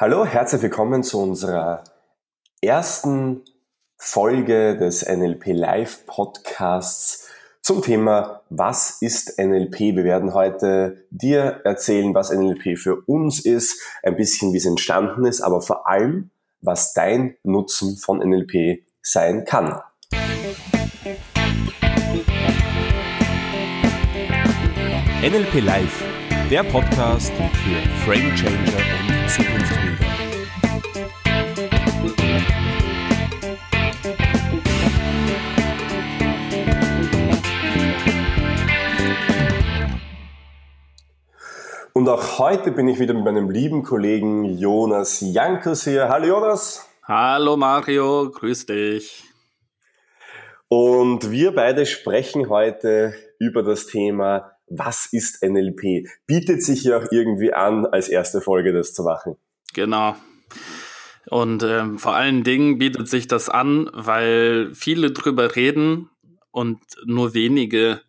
Hallo, herzlich willkommen zu unserer ersten Folge des NLP Live Podcasts zum Thema Was ist NLP? Wir werden heute dir erzählen, was NLP für uns ist, ein bisschen wie es entstanden ist, aber vor allem, was dein Nutzen von NLP sein kann. NLP Live, der Podcast für Frame Changer und Zukunftsbilder. Und auch heute bin ich wieder mit meinem lieben Kollegen Jonas Jankus hier. Hallo Jonas. Hallo Mario, grüß dich. Und wir beide sprechen heute über das Thema, was ist NLP? Bietet sich ja auch irgendwie an, als erste Folge das zu machen. Genau. Und ähm, vor allen Dingen bietet sich das an, weil viele drüber reden und nur wenige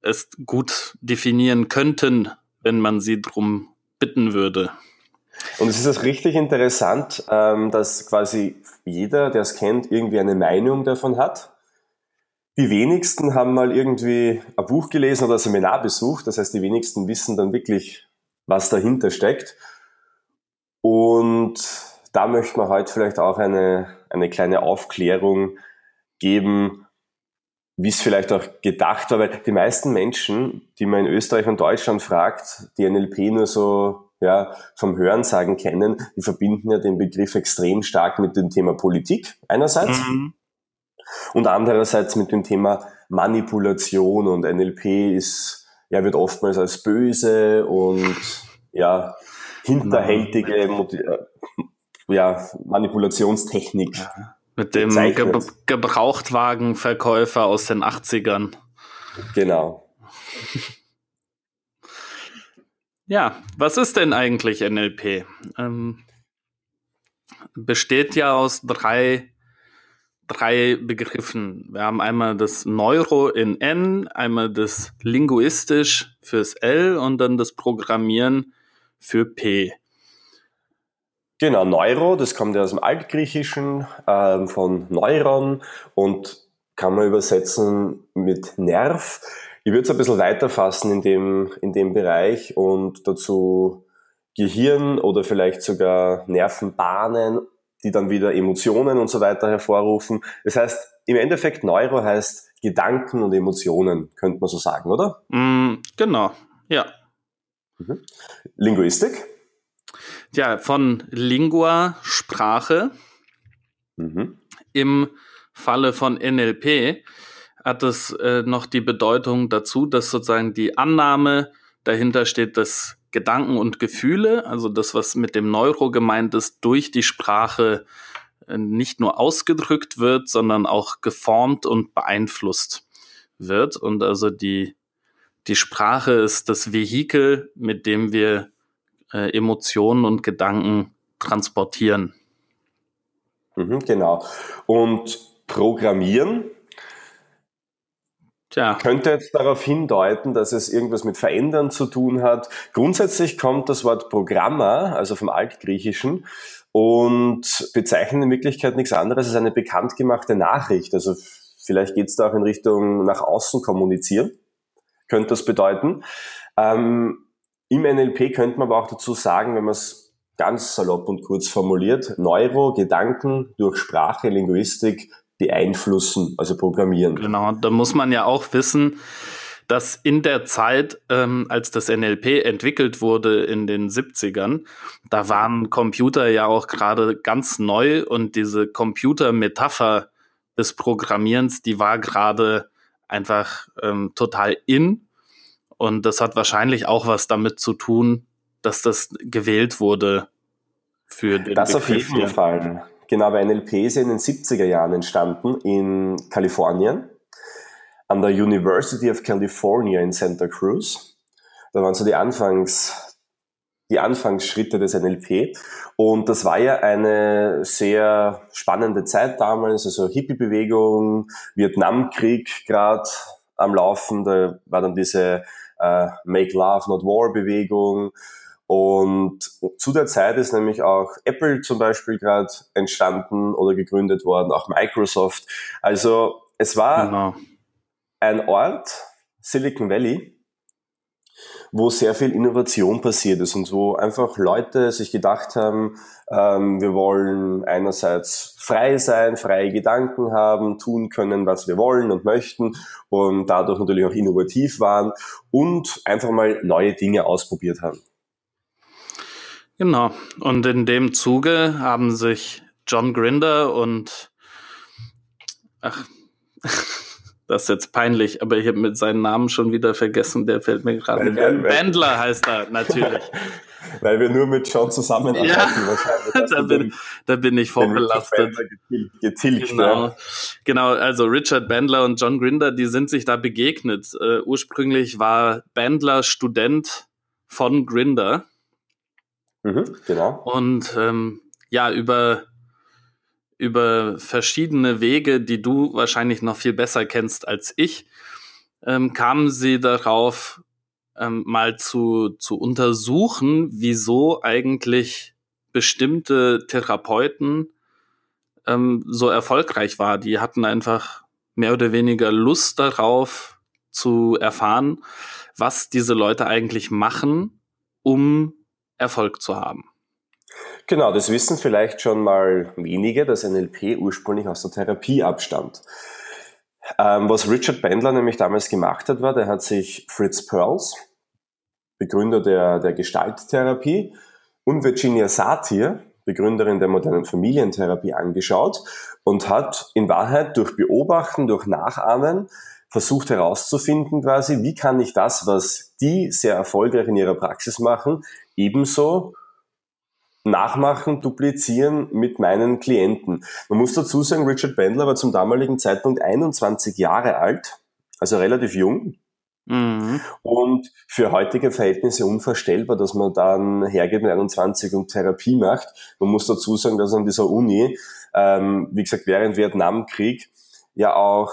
es gut definieren könnten, wenn man sie drum bitten würde. Und es ist das richtig interessant, ähm, dass quasi jeder, der es kennt, irgendwie eine Meinung davon hat. Die wenigsten haben mal irgendwie ein Buch gelesen oder ein Seminar besucht. Das heißt, die wenigsten wissen dann wirklich, was dahinter steckt. Und da möchten wir heute vielleicht auch eine, eine kleine Aufklärung geben, wie es vielleicht auch gedacht war, weil die meisten Menschen, die man in Österreich und Deutschland fragt, die NLP nur so ja, vom Hörensagen kennen, die verbinden ja den Begriff extrem stark mit dem Thema Politik einerseits mhm. und andererseits mit dem Thema Manipulation und NLP ist, ja, wird oftmals als böse und ja, hinterhältige äh, ja, Manipulationstechnik. Ja mit dem Ge Gebrauchtwagenverkäufer aus den 80ern. Genau. Ja, was ist denn eigentlich NLP? Ähm, besteht ja aus drei, drei Begriffen. Wir haben einmal das Neuro in N, einmal das Linguistisch fürs L und dann das Programmieren für P. Genau, Neuro, das kommt ja aus dem Altgriechischen, ähm, von Neuron und kann man übersetzen mit Nerv. Ich würde es ein bisschen weiter fassen in dem, in dem Bereich und dazu Gehirn oder vielleicht sogar Nervenbahnen, die dann wieder Emotionen und so weiter hervorrufen. Das heißt, im Endeffekt Neuro heißt Gedanken und Emotionen, könnte man so sagen, oder? Mm, genau, ja. Mhm. Linguistik? Ja, von Lingua, Sprache. Mhm. Im Falle von NLP hat es äh, noch die Bedeutung dazu, dass sozusagen die Annahme dahinter steht, dass Gedanken und Gefühle, also das, was mit dem Neuro gemeint ist, durch die Sprache äh, nicht nur ausgedrückt wird, sondern auch geformt und beeinflusst wird. Und also die, die Sprache ist das Vehikel, mit dem wir äh, Emotionen und Gedanken transportieren. Mhm, genau. Und Programmieren Tja. könnte jetzt darauf hindeuten, dass es irgendwas mit Verändern zu tun hat. Grundsätzlich kommt das Wort Programmer, also vom Altgriechischen, und bezeichnet in Wirklichkeit nichts anderes als eine bekannt gemachte Nachricht. Also vielleicht geht es da auch in Richtung nach außen kommunizieren, könnte das bedeuten. Ähm, im NLP könnte man aber auch dazu sagen, wenn man es ganz salopp und kurz formuliert, Neuro, Gedanken durch Sprache, Linguistik beeinflussen, also programmieren. Genau, da muss man ja auch wissen, dass in der Zeit, ähm, als das NLP entwickelt wurde in den 70ern, da waren Computer ja auch gerade ganz neu und diese Computermetapher des Programmierens, die war gerade einfach ähm, total in und das hat wahrscheinlich auch was damit zu tun, dass das gewählt wurde für den Das Begriff auf jeden hier. Fall. Genau, weil NLP ist ja in den 70er Jahren entstanden in Kalifornien, an der University of California in Santa Cruz. Da waren so die Anfangs, die Anfangsschritte des NLP. Und das war ja eine sehr spannende Zeit damals, also Hippie-Bewegung, Vietnamkrieg gerade am Laufen, da war dann diese äh, Make Love Not War Bewegung Und zu der Zeit ist nämlich auch Apple zum Beispiel gerade entstanden oder gegründet worden, auch Microsoft. Also es war genau. ein Ort, Silicon Valley, wo sehr viel Innovation passiert ist und wo einfach Leute sich gedacht haben, ähm, wir wollen einerseits frei sein, freie Gedanken haben, tun können, was wir wollen und möchten und dadurch natürlich auch innovativ waren und einfach mal neue Dinge ausprobiert haben. Genau. Und in dem Zuge haben sich John Grinder und ach Das ist jetzt peinlich, aber ich habe mit seinem Namen schon wieder vergessen, der fällt mir gerade nicht ein. Bandler heißt er, natürlich. Weil wir nur mit John zusammenarbeiten ja, wahrscheinlich. da, bin, da bin ich vorbelastet. Getilgt, genau. Ja. genau, also Richard Bandler und John Grinder, die sind sich da begegnet. Uh, ursprünglich war Bandler Student von Grinder. Mhm, genau. Und ähm, ja, über über verschiedene Wege, die du wahrscheinlich noch viel besser kennst als ich, ähm, kamen sie darauf, ähm, mal zu, zu untersuchen, wieso eigentlich bestimmte Therapeuten ähm, so erfolgreich war. Die hatten einfach mehr oder weniger Lust darauf zu erfahren, was diese Leute eigentlich machen, um Erfolg zu haben. Genau, das wissen vielleicht schon mal wenige, dass NLP ursprünglich aus der Therapie abstammt. Ähm, was Richard Bandler nämlich damals gemacht hat, war, der hat sich Fritz Perls, Begründer der, der Gestalttherapie, und Virginia Satir, Begründerin der modernen Familientherapie, angeschaut und hat in Wahrheit durch Beobachten, durch Nachahmen versucht herauszufinden quasi, wie kann ich das, was die sehr erfolgreich in ihrer Praxis machen, ebenso nachmachen, duplizieren mit meinen Klienten. Man muss dazu sagen, Richard Bandler war zum damaligen Zeitpunkt 21 Jahre alt, also relativ jung. Mhm. Und für heutige Verhältnisse unvorstellbar, dass man dann hergeht mit 21 und Therapie macht. Man muss dazu sagen, dass an dieser Uni, ähm, wie gesagt, während Vietnamkrieg ja auch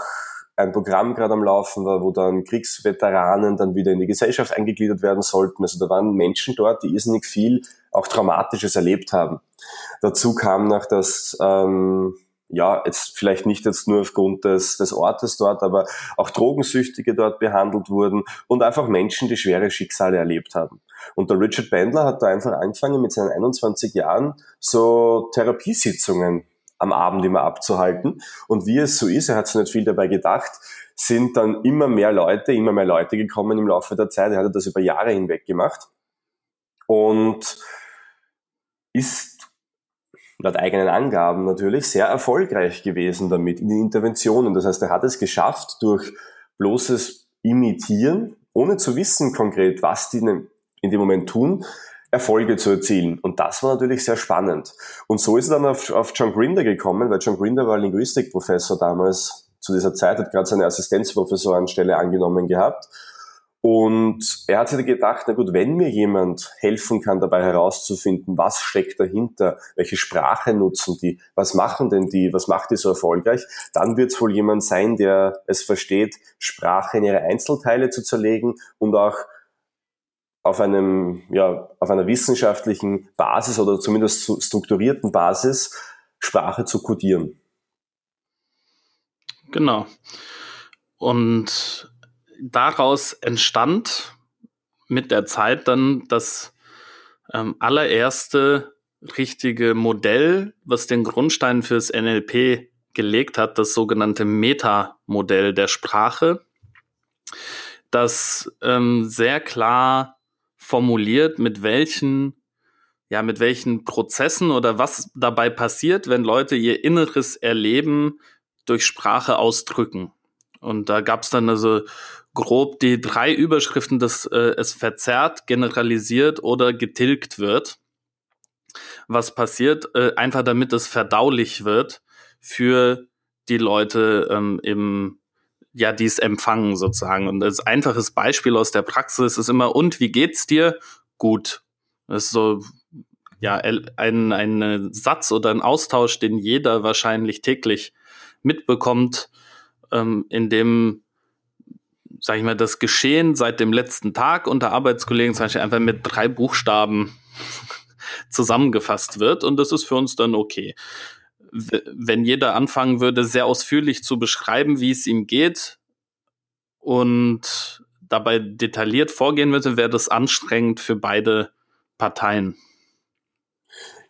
ein Programm gerade am Laufen war, wo dann Kriegsveteranen dann wieder in die Gesellschaft eingegliedert werden sollten. Also da waren Menschen dort, die irrsinnig viel auch Traumatisches erlebt haben. Dazu kam noch, dass ähm, ja, jetzt vielleicht nicht jetzt nur aufgrund des, des Ortes dort, aber auch Drogensüchtige dort behandelt wurden und einfach Menschen, die schwere Schicksale erlebt haben. Und der Richard Bandler hat da einfach angefangen mit seinen 21 Jahren so Therapiesitzungen am Abend immer abzuhalten. Und wie es so ist, er hat sich nicht viel dabei gedacht, sind dann immer mehr Leute, immer mehr Leute gekommen im Laufe der Zeit. Er hat das über Jahre hinweg gemacht. Und ist laut eigenen Angaben natürlich sehr erfolgreich gewesen damit in den Interventionen. Das heißt, er hat es geschafft, durch bloßes Imitieren, ohne zu wissen konkret, was die in dem Moment tun, Erfolge zu erzielen. Und das war natürlich sehr spannend. Und so ist er dann auf, auf John Grinder gekommen, weil John Grinder war Linguistikprofessor damals zu dieser Zeit, hat gerade seine Assistenzprofessorenstelle angenommen gehabt und er hat sich gedacht, na gut, wenn mir jemand helfen kann, dabei herauszufinden, was steckt dahinter, welche Sprache nutzen die, was machen denn die, was macht die so erfolgreich, dann wird es wohl jemand sein, der es versteht, Sprache in ihre Einzelteile zu zerlegen und auch auf einem, ja, auf einer wissenschaftlichen Basis oder zumindest strukturierten Basis Sprache zu kodieren. Genau. Und daraus entstand mit der Zeit dann das ähm, allererste richtige Modell, was den Grundstein fürs NLP gelegt hat, das sogenannte Meta-Modell der Sprache, das ähm, sehr klar formuliert, mit welchen ja, mit welchen Prozessen oder was dabei passiert, wenn Leute ihr inneres Erleben durch Sprache ausdrücken. Und da gab es dann also grob die drei Überschriften, dass äh, es verzerrt, generalisiert oder getilgt wird. Was passiert? Äh, einfach damit es verdaulich wird für die Leute ähm, im ja, die es empfangen sozusagen. Und das einfaches Beispiel aus der Praxis ist immer, und wie geht's dir? Gut. Das ist so, ja, ein, ein Satz oder ein Austausch, den jeder wahrscheinlich täglich mitbekommt, ähm, in dem sag ich mal, das Geschehen seit dem letzten Tag unter Arbeitskollegen zum Beispiel einfach mit drei Buchstaben zusammengefasst wird und das ist für uns dann okay. Wenn jeder anfangen würde, sehr ausführlich zu beschreiben, wie es ihm geht und dabei detailliert vorgehen würde, wäre das anstrengend für beide Parteien.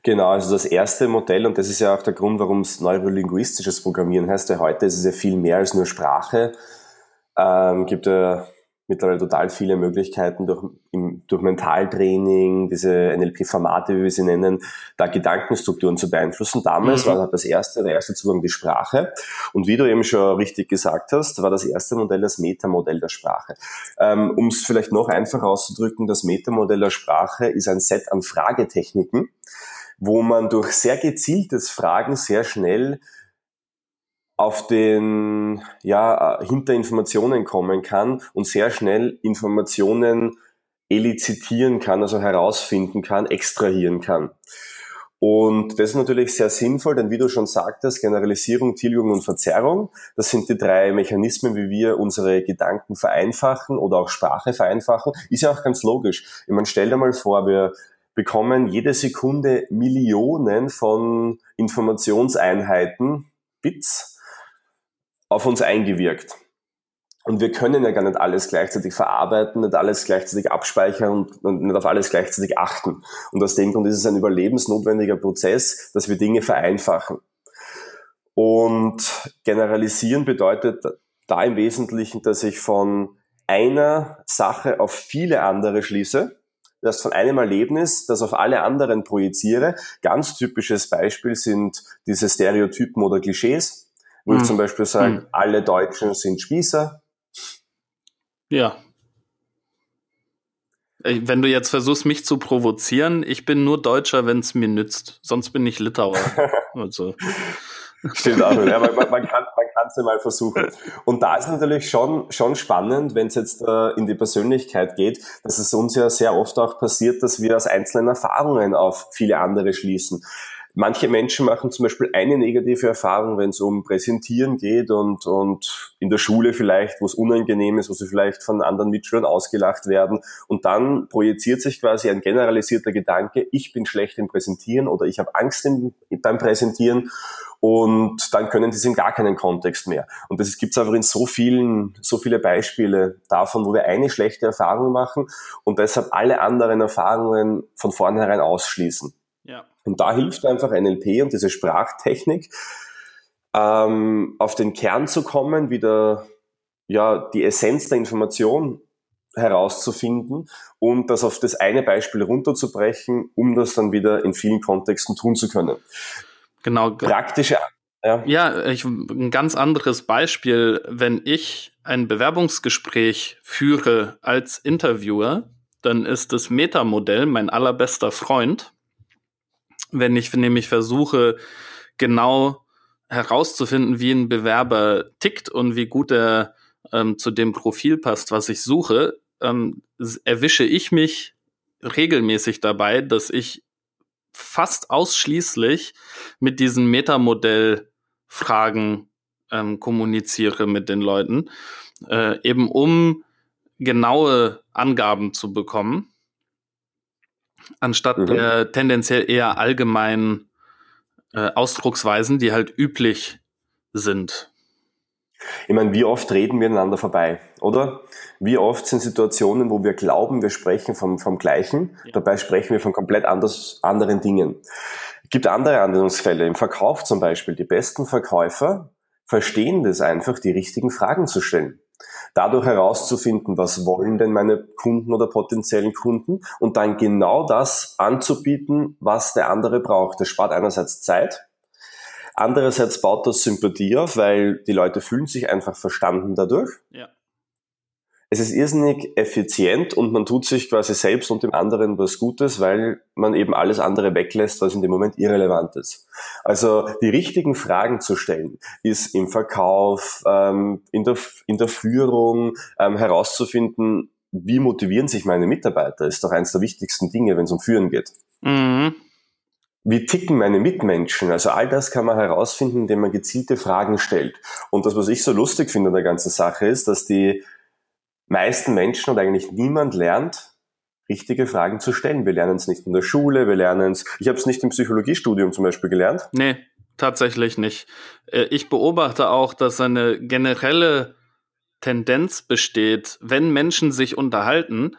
Genau, also das erste Modell, und das ist ja auch der Grund, warum es neurolinguistisches Programmieren heißt, ja heute ist es ja viel mehr als nur Sprache. Ähm, gibt ja mittlerweile total viele Möglichkeiten durch, im, durch Mentaltraining, diese NLP-Formate, wie wir sie nennen, da Gedankenstrukturen zu beeinflussen. Damals mhm. war das erste, der erste Zugang die Sprache. Und wie du eben schon richtig gesagt hast, war das erste Modell das Metamodell der Sprache. Ähm, um es vielleicht noch einfacher auszudrücken, das Metamodell der Sprache ist ein Set an Fragetechniken, wo man durch sehr gezieltes Fragen sehr schnell auf den, ja, hinter Informationen kommen kann und sehr schnell Informationen elizitieren kann, also herausfinden kann, extrahieren kann. Und das ist natürlich sehr sinnvoll, denn wie du schon sagtest, Generalisierung, Tilgung und Verzerrung, das sind die drei Mechanismen, wie wir unsere Gedanken vereinfachen oder auch Sprache vereinfachen. Ist ja auch ganz logisch. Ich meine, stell dir mal vor, wir bekommen jede Sekunde Millionen von Informationseinheiten, Bits, auf uns eingewirkt. Und wir können ja gar nicht alles gleichzeitig verarbeiten, nicht alles gleichzeitig abspeichern und, und, nicht auf alles gleichzeitig achten. Und aus dem Grund ist es ein überlebensnotwendiger Prozess, dass wir Dinge vereinfachen. Und generalisieren bedeutet da im Wesentlichen, dass ich von einer Sache auf viele andere schließe das von einem Erlebnis, das auf alle anderen projiziere. Ganz typisches Beispiel sind diese Stereotypen oder Klischees, wo mhm. ich zum Beispiel sage, mhm. alle Deutschen sind Spießer. Ja. Wenn du jetzt versuchst, mich zu provozieren, ich bin nur Deutscher, wenn es mir nützt. Sonst bin ich Litauer. also. Stimmt auch. Ja, man, man, kann es ja mal versuchen. Und da ist natürlich schon, schon spannend, wenn es jetzt äh, in die Persönlichkeit geht, dass es uns ja sehr oft auch passiert, dass wir aus einzelnen Erfahrungen auf viele andere schließen. Manche Menschen machen zum Beispiel eine negative Erfahrung, wenn es um Präsentieren geht und, und in der Schule vielleicht, wo es unangenehm ist, wo sie vielleicht von anderen Mitschülern ausgelacht werden. Und dann projiziert sich quasi ein generalisierter Gedanke, ich bin schlecht im Präsentieren oder ich habe Angst im, beim Präsentieren und dann können die es in gar keinen Kontext mehr. Und das gibt es einfach in so vielen, so viele Beispiele davon, wo wir eine schlechte Erfahrung machen und deshalb alle anderen Erfahrungen von vornherein ausschließen. Und da hilft einfach NLP und diese Sprachtechnik, ähm, auf den Kern zu kommen, wieder ja, die Essenz der Information herauszufinden und das auf das eine Beispiel runterzubrechen, um das dann wieder in vielen Kontexten tun zu können. Genau. Praktische. Ja, ja ich, ein ganz anderes Beispiel, wenn ich ein Bewerbungsgespräch führe als Interviewer, dann ist das Metamodell mein allerbester Freund. Wenn ich nämlich versuche, genau herauszufinden, wie ein Bewerber tickt und wie gut er ähm, zu dem Profil passt, was ich suche, ähm, erwische ich mich regelmäßig dabei, dass ich fast ausschließlich mit diesen Metamodell-Fragen ähm, kommuniziere mit den Leuten, äh, eben um genaue Angaben zu bekommen, anstatt mhm. der tendenziell eher allgemeinen äh, Ausdrucksweisen, die halt üblich sind. Ich meine, wie oft reden wir einander vorbei, oder? Wie oft sind Situationen, wo wir glauben, wir sprechen vom, vom Gleichen, ja. dabei sprechen wir von komplett anders, anderen Dingen. Es gibt andere Anwendungsfälle. Im Verkauf zum Beispiel. Die besten Verkäufer verstehen das einfach, die richtigen Fragen zu stellen. Dadurch herauszufinden, was wollen denn meine Kunden oder potenziellen Kunden und dann genau das anzubieten, was der andere braucht. Das spart einerseits Zeit, Andererseits baut das Sympathie auf, weil die Leute fühlen sich einfach verstanden dadurch. Ja. Es ist irrsinnig effizient und man tut sich quasi selbst und dem anderen was Gutes, weil man eben alles andere weglässt, was in dem Moment irrelevant ist. Also die richtigen Fragen zu stellen, ist im Verkauf, ähm, in, der, in der Führung ähm, herauszufinden, wie motivieren sich meine Mitarbeiter, ist doch eines der wichtigsten Dinge, wenn es um Führen geht. Mhm wie ticken meine Mitmenschen? Also all das kann man herausfinden, indem man gezielte Fragen stellt. Und das, was ich so lustig finde an der ganzen Sache ist, dass die meisten Menschen und eigentlich niemand lernt, richtige Fragen zu stellen. Wir lernen es nicht in der Schule, wir lernen es, ich habe es nicht im Psychologiestudium zum Beispiel gelernt. Nee, tatsächlich nicht. Äh, ich beobachte auch, dass eine generelle Tendenz besteht, wenn Menschen sich unterhalten,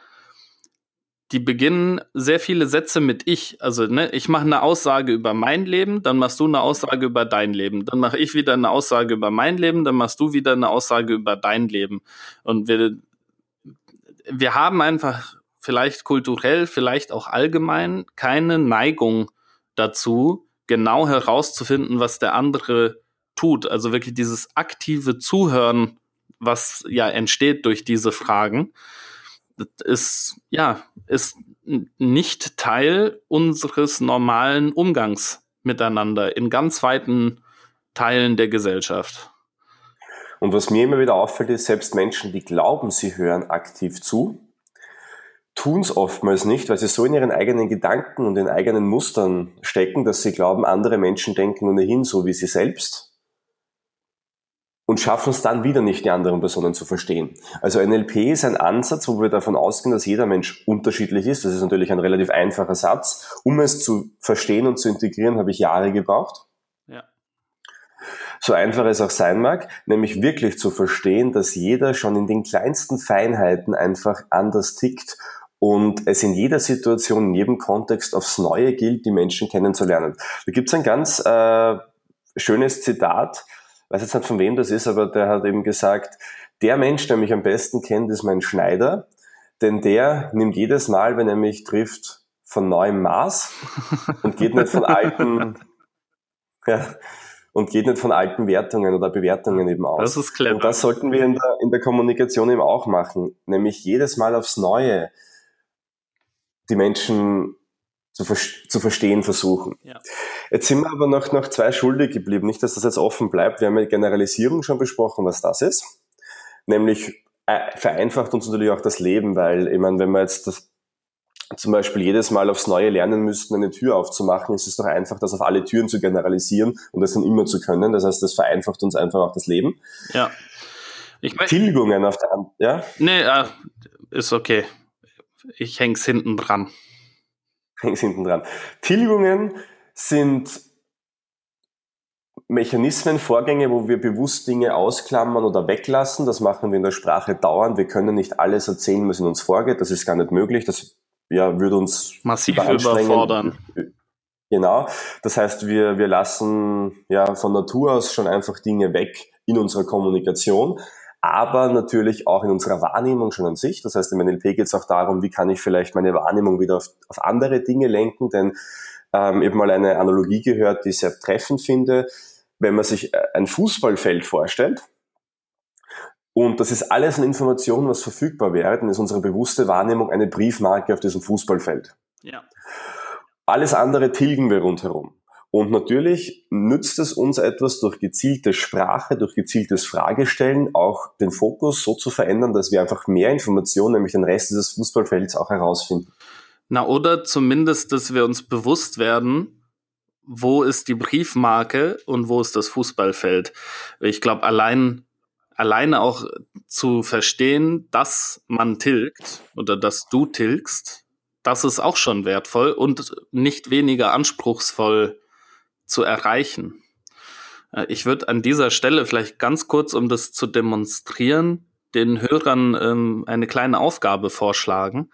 die beginnen sehr viele Sätze mit ich. Also, ne, ich mache eine Aussage über mein Leben, dann machst du eine Aussage über dein Leben. Dann mache ich wieder eine Aussage über mein Leben, dann machst du wieder eine Aussage über dein Leben. Und wir, wir haben einfach vielleicht kulturell, vielleicht auch allgemein keine Neigung dazu, genau herauszufinden, was der andere tut. Also wirklich dieses aktive Zuhören, was ja entsteht durch diese Fragen ist, ja, ist nicht Teil unseres normalen Umgangs miteinander in ganz weiten Teilen der Gesellschaft. Und was mir immer wieder auffällt, ist, selbst Menschen, die glauben, sie hören aktiv zu, tun es oftmals nicht, weil sie so in ihren eigenen Gedanken und in eigenen Mustern stecken, dass sie glauben, andere Menschen denken ohnehin so wie sie selbst und schaffen es dann wieder nicht, die anderen Personen zu verstehen. Also NLP ist ein Ansatz, wo wir davon ausgehen, dass jeder Mensch unterschiedlich ist. Das ist natürlich ein relativ einfacher Satz. Um es zu verstehen und zu integrieren, habe ich Jahre gebraucht. So einfach es auch sein mag, nämlich wirklich zu verstehen, dass jeder schon in den kleinsten Feinheiten einfach anders tickt und es in jeder Situation, in jedem Kontext aufs Neue gilt, die Menschen kennenzulernen. Da gibt es ein ganz äh, schönes Zitat, weiß jetzt nicht von wem das ist, aber der hat eben gesagt, der Mensch, der mich am besten kennt, ist mein Schneider, denn der nimmt jedes Mal, wenn er mich trifft, von neuem Maß und geht nicht von alten, ja, und geht nicht von alten Wertungen oder Bewertungen eben aus. Das ist clever. Und das sollten wir in der, in der Kommunikation eben auch machen, nämlich jedes Mal aufs Neue die Menschen zu, zu verstehen versuchen. Ja. Jetzt sind wir aber noch, noch zwei schuldig geblieben. Nicht, dass das jetzt offen bleibt. Wir haben ja Generalisierung schon besprochen, was das ist. Nämlich äh, vereinfacht uns natürlich auch das Leben, weil, ich meine, wenn wir jetzt das, zum Beispiel jedes Mal aufs Neue lernen müssten, eine Tür aufzumachen, ist es doch einfach, das auf alle Türen zu generalisieren und das dann immer zu können. Das heißt, das vereinfacht uns einfach auch das Leben. Ja. Ich mein, Tilgungen auf der Hand, ja? Nee, äh, ist okay. Ich häng's hinten dran hängt hinten dran. Tilgungen sind Mechanismen, Vorgänge, wo wir bewusst Dinge ausklammern oder weglassen. Das machen wir in der Sprache dauernd. Wir können nicht alles erzählen, was in uns vorgeht. Das ist gar nicht möglich. Das ja, würde uns massiv überfordern. Genau. Das heißt, wir, wir lassen ja von Natur aus schon einfach Dinge weg in unserer Kommunikation aber natürlich auch in unserer Wahrnehmung schon an sich. Das heißt, im NLP geht es auch darum, wie kann ich vielleicht meine Wahrnehmung wieder auf, auf andere Dinge lenken, denn ähm, eben mal eine Analogie gehört, die ich sehr treffend finde. Wenn man sich äh, ein Fußballfeld vorstellt, und das ist alles an Informationen, was verfügbar wäre, dann ist unsere bewusste Wahrnehmung eine Briefmarke auf diesem Fußballfeld. Ja. Alles andere tilgen wir rundherum. Und natürlich nützt es uns etwas durch gezielte Sprache, durch gezieltes Fragestellen, auch den Fokus so zu verändern, dass wir einfach mehr Informationen, nämlich den Rest dieses Fußballfelds auch herausfinden. Na, oder zumindest, dass wir uns bewusst werden, wo ist die Briefmarke und wo ist das Fußballfeld. Ich glaube, allein, alleine auch zu verstehen, dass man tilgt oder dass du tilgst, das ist auch schon wertvoll und nicht weniger anspruchsvoll zu erreichen. Äh, ich würde an dieser Stelle vielleicht ganz kurz, um das zu demonstrieren, den Hörern ähm, eine kleine Aufgabe vorschlagen.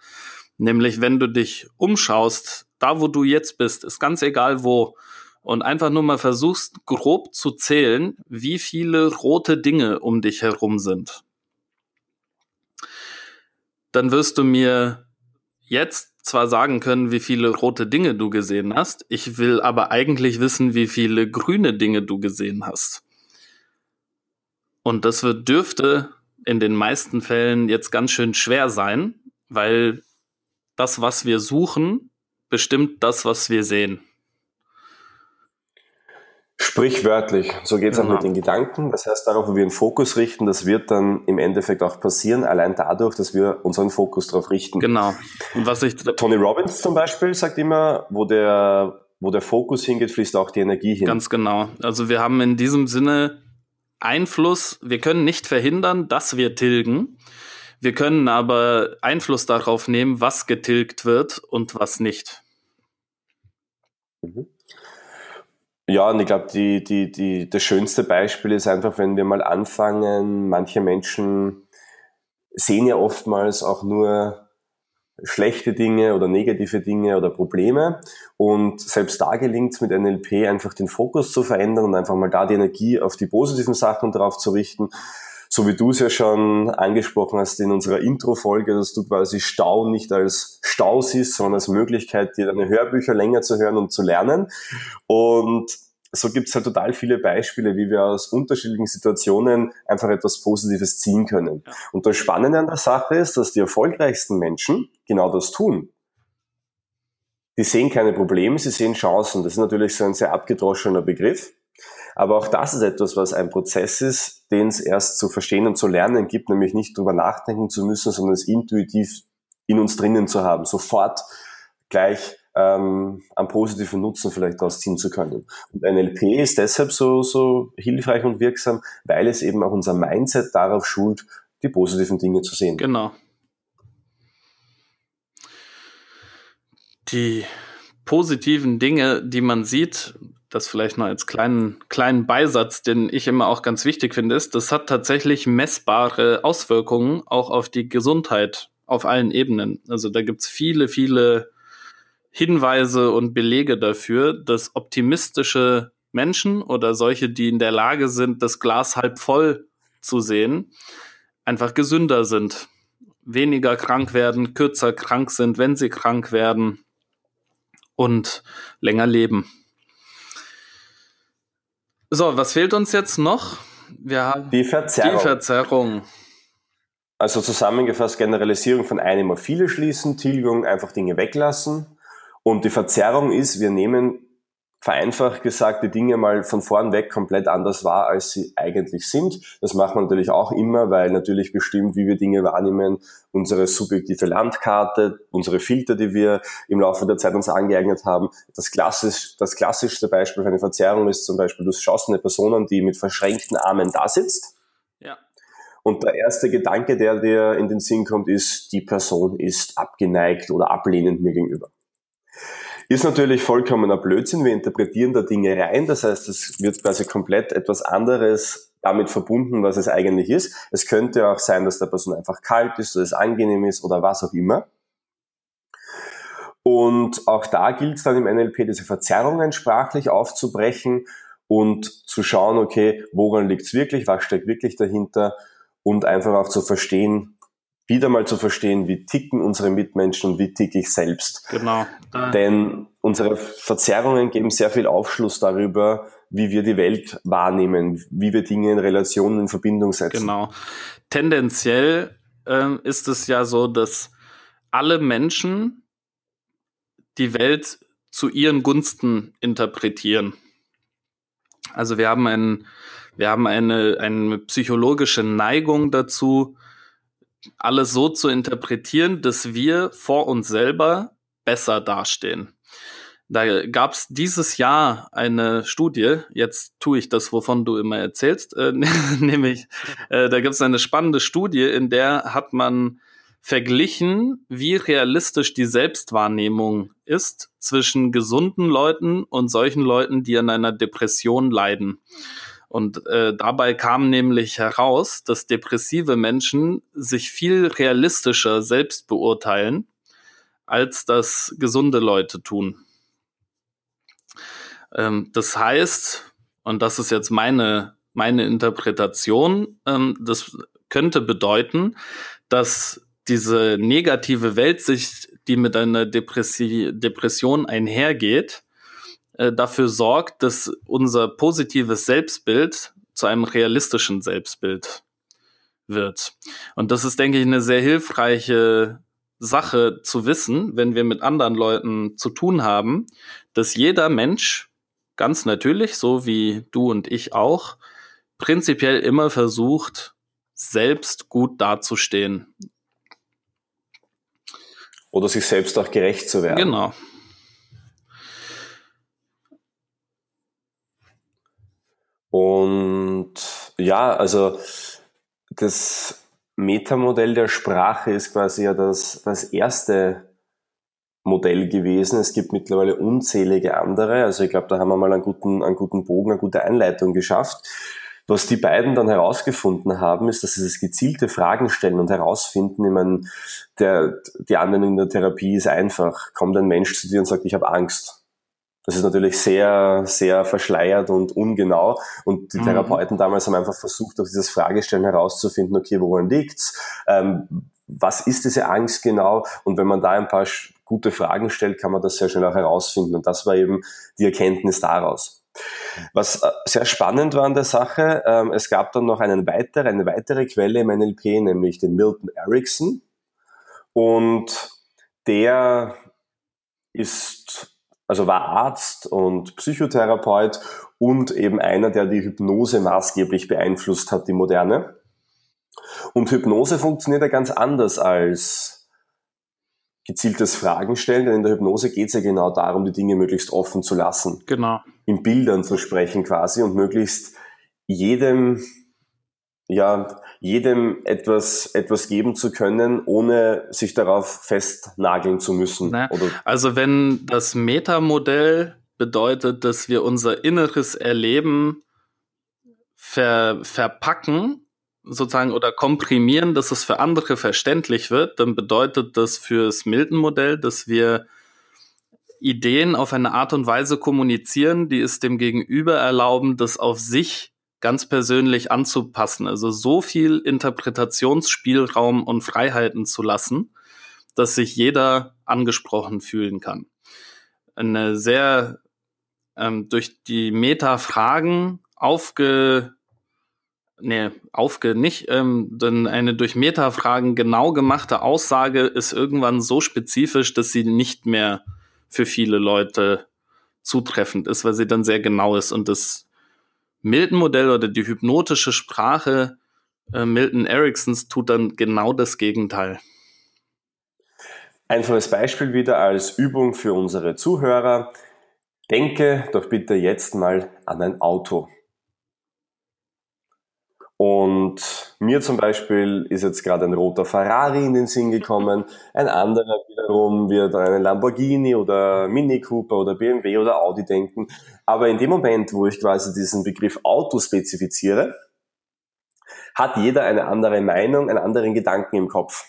Nämlich, wenn du dich umschaust, da wo du jetzt bist, ist ganz egal wo, und einfach nur mal versuchst, grob zu zählen, wie viele rote Dinge um dich herum sind. Dann wirst du mir jetzt zwar sagen können, wie viele rote Dinge du gesehen hast, ich will aber eigentlich wissen, wie viele grüne Dinge du gesehen hast. Und das wird, dürfte in den meisten Fällen jetzt ganz schön schwer sein, weil das, was wir suchen, bestimmt das, was wir sehen. Sprichwörtlich, so geht es genau. auch mit den Gedanken. Das heißt, darauf, wo wir den Fokus richten, das wird dann im Endeffekt auch passieren, allein dadurch, dass wir unseren Fokus darauf richten. Genau. Und was ich Tony Robbins zum Beispiel sagt immer, wo der, wo der Fokus hingeht, fließt auch die Energie hin. Ganz genau. Also wir haben in diesem Sinne Einfluss, wir können nicht verhindern, dass wir tilgen. Wir können aber Einfluss darauf nehmen, was getilgt wird und was nicht. Mhm. Ja, und ich glaube, die, die, die, das schönste Beispiel ist einfach, wenn wir mal anfangen, manche Menschen sehen ja oftmals auch nur schlechte Dinge oder negative Dinge oder Probleme. Und selbst da gelingt es mit NLP einfach den Fokus zu verändern und einfach mal da die Energie auf die positiven Sachen drauf zu richten so wie du es ja schon angesprochen hast in unserer Intro-Folge, dass du quasi Stau nicht als Stau siehst, sondern als Möglichkeit, dir deine Hörbücher länger zu hören und zu lernen. Und so gibt es halt total viele Beispiele, wie wir aus unterschiedlichen Situationen einfach etwas Positives ziehen können. Und das Spannende an der Sache ist, dass die erfolgreichsten Menschen genau das tun. Die sehen keine Probleme, sie sehen Chancen. Das ist natürlich so ein sehr abgedroschener Begriff. Aber auch das ist etwas, was ein Prozess ist, den es erst zu verstehen und zu lernen gibt, nämlich nicht drüber nachdenken zu müssen, sondern es intuitiv in uns drinnen zu haben, sofort gleich ähm, einen positiven Nutzen vielleicht daraus ziehen zu können. Und NLP ist deshalb so, so hilfreich und wirksam, weil es eben auch unser Mindset darauf schult, die positiven Dinge zu sehen. Genau. Die positiven Dinge, die man sieht, das vielleicht noch als kleinen, kleinen Beisatz, den ich immer auch ganz wichtig finde, ist, das hat tatsächlich messbare Auswirkungen auch auf die Gesundheit auf allen Ebenen. Also da gibt's viele, viele Hinweise und Belege dafür, dass optimistische Menschen oder solche, die in der Lage sind, das Glas halb voll zu sehen, einfach gesünder sind, weniger krank werden, kürzer krank sind, wenn sie krank werden und länger leben. So, was fehlt uns jetzt noch? Wir haben die Verzerrung. Die Verzerrung. Also zusammengefasst Generalisierung von einem auf viele schließen, Tilgung einfach Dinge weglassen. Und die Verzerrung ist, wir nehmen vereinfacht gesagt die Dinge mal von vorn weg komplett anders wahr, als sie eigentlich sind. Das macht man natürlich auch immer, weil natürlich bestimmt, wie wir Dinge wahrnehmen, unsere subjektive Landkarte, unsere Filter, die wir im Laufe der Zeit uns angeeignet haben. Das, klassisch, das klassischste Beispiel für eine Verzerrung ist zum Beispiel, du schaust eine Person an, die mit verschränkten Armen da sitzt. Ja. Und der erste Gedanke, der dir in den Sinn kommt, ist, die Person ist abgeneigt oder ablehnend mir gegenüber. Ist natürlich vollkommener Blödsinn. Wir interpretieren da Dinge rein. Das heißt, es wird quasi komplett etwas anderes damit verbunden, was es eigentlich ist. Es könnte auch sein, dass der Person einfach kalt ist oder es angenehm ist oder was auch immer. Und auch da gilt es dann im NLP, diese Verzerrungen sprachlich aufzubrechen und zu schauen, okay, woran liegt es wirklich, was steckt wirklich dahinter und einfach auch zu verstehen, wieder mal zu verstehen, wie ticken unsere Mitmenschen und wie ticke ich selbst. Genau. Denn unsere Verzerrungen geben sehr viel Aufschluss darüber, wie wir die Welt wahrnehmen, wie wir Dinge in Relation, in Verbindung setzen. Genau. Tendenziell äh, ist es ja so, dass alle Menschen die Welt zu ihren Gunsten interpretieren. Also wir haben, ein, wir haben eine, eine psychologische Neigung dazu, alles so zu interpretieren, dass wir vor uns selber besser dastehen. Da gab es dieses Jahr eine Studie, jetzt tue ich das, wovon du immer erzählst, äh, nämlich, äh, da gibt es eine spannende Studie, in der hat man verglichen, wie realistisch die Selbstwahrnehmung ist zwischen gesunden Leuten und solchen Leuten, die an einer Depression leiden. Und äh, dabei kam nämlich heraus, dass depressive Menschen sich viel realistischer selbst beurteilen, als das gesunde Leute tun. Ähm, das heißt, und das ist jetzt meine, meine Interpretation, ähm, das könnte bedeuten, dass diese negative Weltsicht, die mit einer Depressi Depression einhergeht, äh, dafür sorgt, dass unser positives Selbstbild zu einem realistischen Selbstbild wird. Und das ist, denke ich, eine sehr hilfreiche Sache zu wissen, wenn wir mit anderen Leuten zu tun haben, dass jeder Mensch ganz natürlich, so wie du und ich auch, prinzipiell immer versucht, selbst gut dazustehen. Oder sich selbst auch gerecht zu werden. Genau. Und ja, also das Metamodell der Sprache ist quasi ja das, das erste Modell gewesen. Es gibt mittlerweile unzählige andere. Also ich glaube, da haben wir mal einen guten, einen guten Bogen, eine gute Einleitung geschafft. Was die beiden dann herausgefunden haben, ist, dass sie das gezielte Fragen stellen und herausfinden. Ich meine, der, die Anwendung der Therapie ist einfach. Kommt ein Mensch zu dir und sagt, ich habe Angst. Das ist natürlich sehr, sehr verschleiert und ungenau. Und die mhm. Therapeuten damals haben einfach versucht, auf dieses Fragestellen herauszufinden, okay, woran liegt's? Ähm, was ist diese Angst genau? Und wenn man da ein paar gute Fragen stellt, kann man das sehr schnell auch herausfinden. Und das war eben die Erkenntnis daraus. Was äh, sehr spannend war an der Sache, ähm, es gab dann noch einen weitere, eine weitere Quelle im NLP, nämlich den Milton Erickson. Und der ist also war Arzt und Psychotherapeut und eben einer, der die Hypnose maßgeblich beeinflusst hat, die moderne. Und Hypnose funktioniert ja ganz anders als gezieltes Fragen stellen, denn in der Hypnose geht es ja genau darum, die Dinge möglichst offen zu lassen. Genau. In Bildern zu sprechen quasi und möglichst jedem ja, jedem etwas, etwas geben zu können, ohne sich darauf festnageln zu müssen. Na, also wenn das Metamodell bedeutet, dass wir unser inneres Erleben ver, verpacken, sozusagen oder komprimieren, dass es für andere verständlich wird, dann bedeutet das fürs Milton-Modell, dass wir Ideen auf eine Art und Weise kommunizieren, die es dem Gegenüber erlauben, das auf sich ganz persönlich anzupassen. Also so viel Interpretationsspielraum und Freiheiten zu lassen, dass sich jeder angesprochen fühlen kann. Eine sehr ähm, durch die Meta-Fragen aufge nee, aufge nicht, ähm, denn eine durch Meta-Fragen genau gemachte Aussage ist irgendwann so spezifisch, dass sie nicht mehr für viele Leute zutreffend ist, weil sie dann sehr genau ist und das Milton-Modell oder die hypnotische Sprache äh, Milton Ericksons tut dann genau das Gegenteil. Einfaches Beispiel wieder als Übung für unsere Zuhörer. Denke doch bitte jetzt mal an ein Auto. Und mir zum Beispiel ist jetzt gerade ein roter Ferrari in den Sinn gekommen, ein anderer wiederum wird an einen Lamborghini oder Mini Cooper oder BMW oder Audi denken. Aber in dem Moment, wo ich quasi diesen Begriff Auto spezifiziere, hat jeder eine andere Meinung, einen anderen Gedanken im Kopf.